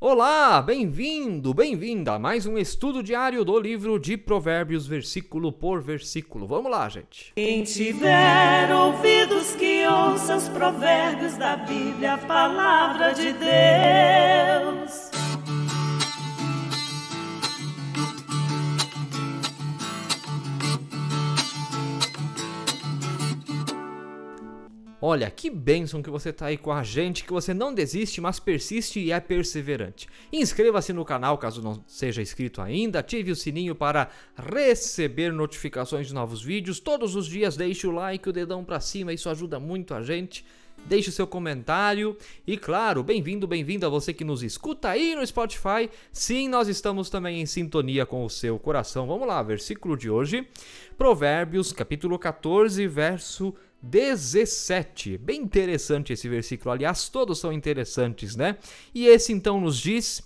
Olá, bem-vindo, bem-vinda a mais um estudo diário do livro de Provérbios, versículo por versículo. Vamos lá, gente. Quem tiver ouvidos que ouça os provérbios da Bíblia, a palavra de Deus. Olha, que bênção que você está aí com a gente, que você não desiste, mas persiste e é perseverante. Inscreva-se no canal caso não seja inscrito ainda, ative o sininho para receber notificações de novos vídeos. Todos os dias deixe o like, o dedão para cima, isso ajuda muito a gente. Deixe o seu comentário e, claro, bem-vindo, bem-vindo a você que nos escuta aí no Spotify. Sim, nós estamos também em sintonia com o seu coração. Vamos lá, versículo de hoje, Provérbios, capítulo 14, verso 17. Bem interessante esse versículo, aliás, todos são interessantes, né? E esse então nos diz: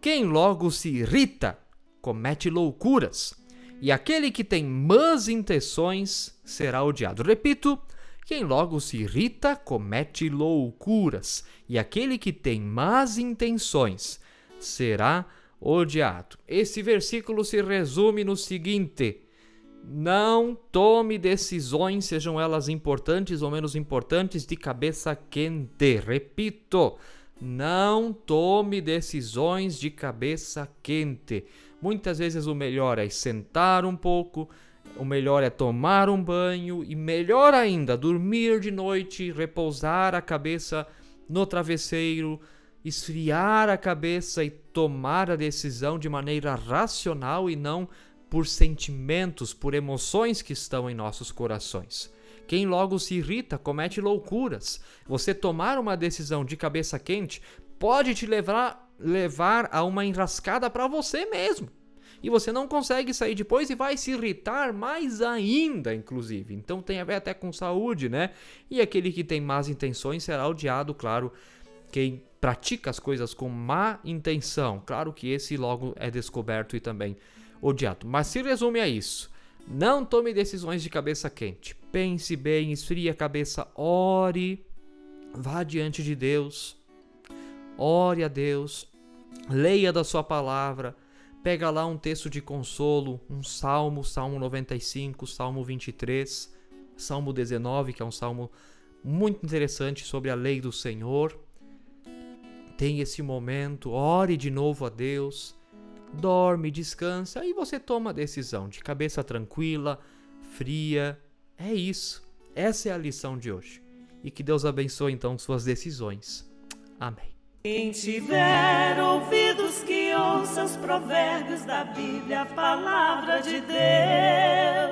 Quem logo se irrita comete loucuras, e aquele que tem más intenções será odiado. Repito, quem logo se irrita comete loucuras, e aquele que tem más intenções será odiado. Esse versículo se resume no seguinte: não tome decisões, sejam elas importantes ou menos importantes, de cabeça quente. Repito, não tome decisões de cabeça quente. Muitas vezes o melhor é sentar um pouco, o melhor é tomar um banho e melhor ainda, dormir de noite, repousar a cabeça no travesseiro, esfriar a cabeça e tomar a decisão de maneira racional e não por sentimentos, por emoções que estão em nossos corações. Quem logo se irrita comete loucuras. Você tomar uma decisão de cabeça quente pode te levar, levar a uma enrascada para você mesmo. E você não consegue sair depois e vai se irritar mais ainda, inclusive. Então tem a ver até com saúde, né? E aquele que tem más intenções será odiado, claro. Quem pratica as coisas com má intenção, claro que esse logo é descoberto e também odiado. Mas se resume a isso. Não tome decisões de cabeça quente. Pense bem, esfrie a cabeça, ore, vá diante de Deus, ore a Deus, leia da sua palavra, pega lá um texto de consolo, um salmo, Salmo 95, Salmo 23, Salmo 19, que é um salmo muito interessante sobre a lei do Senhor. Tem esse momento, ore de novo a Deus dorme, descansa e você toma a decisão de cabeça tranquila, fria. É isso. Essa é a lição de hoje. E que Deus abençoe então suas decisões. Amém. Quem tiver ouvidos que ouça os provérbios da Bíblia, a palavra de Deus.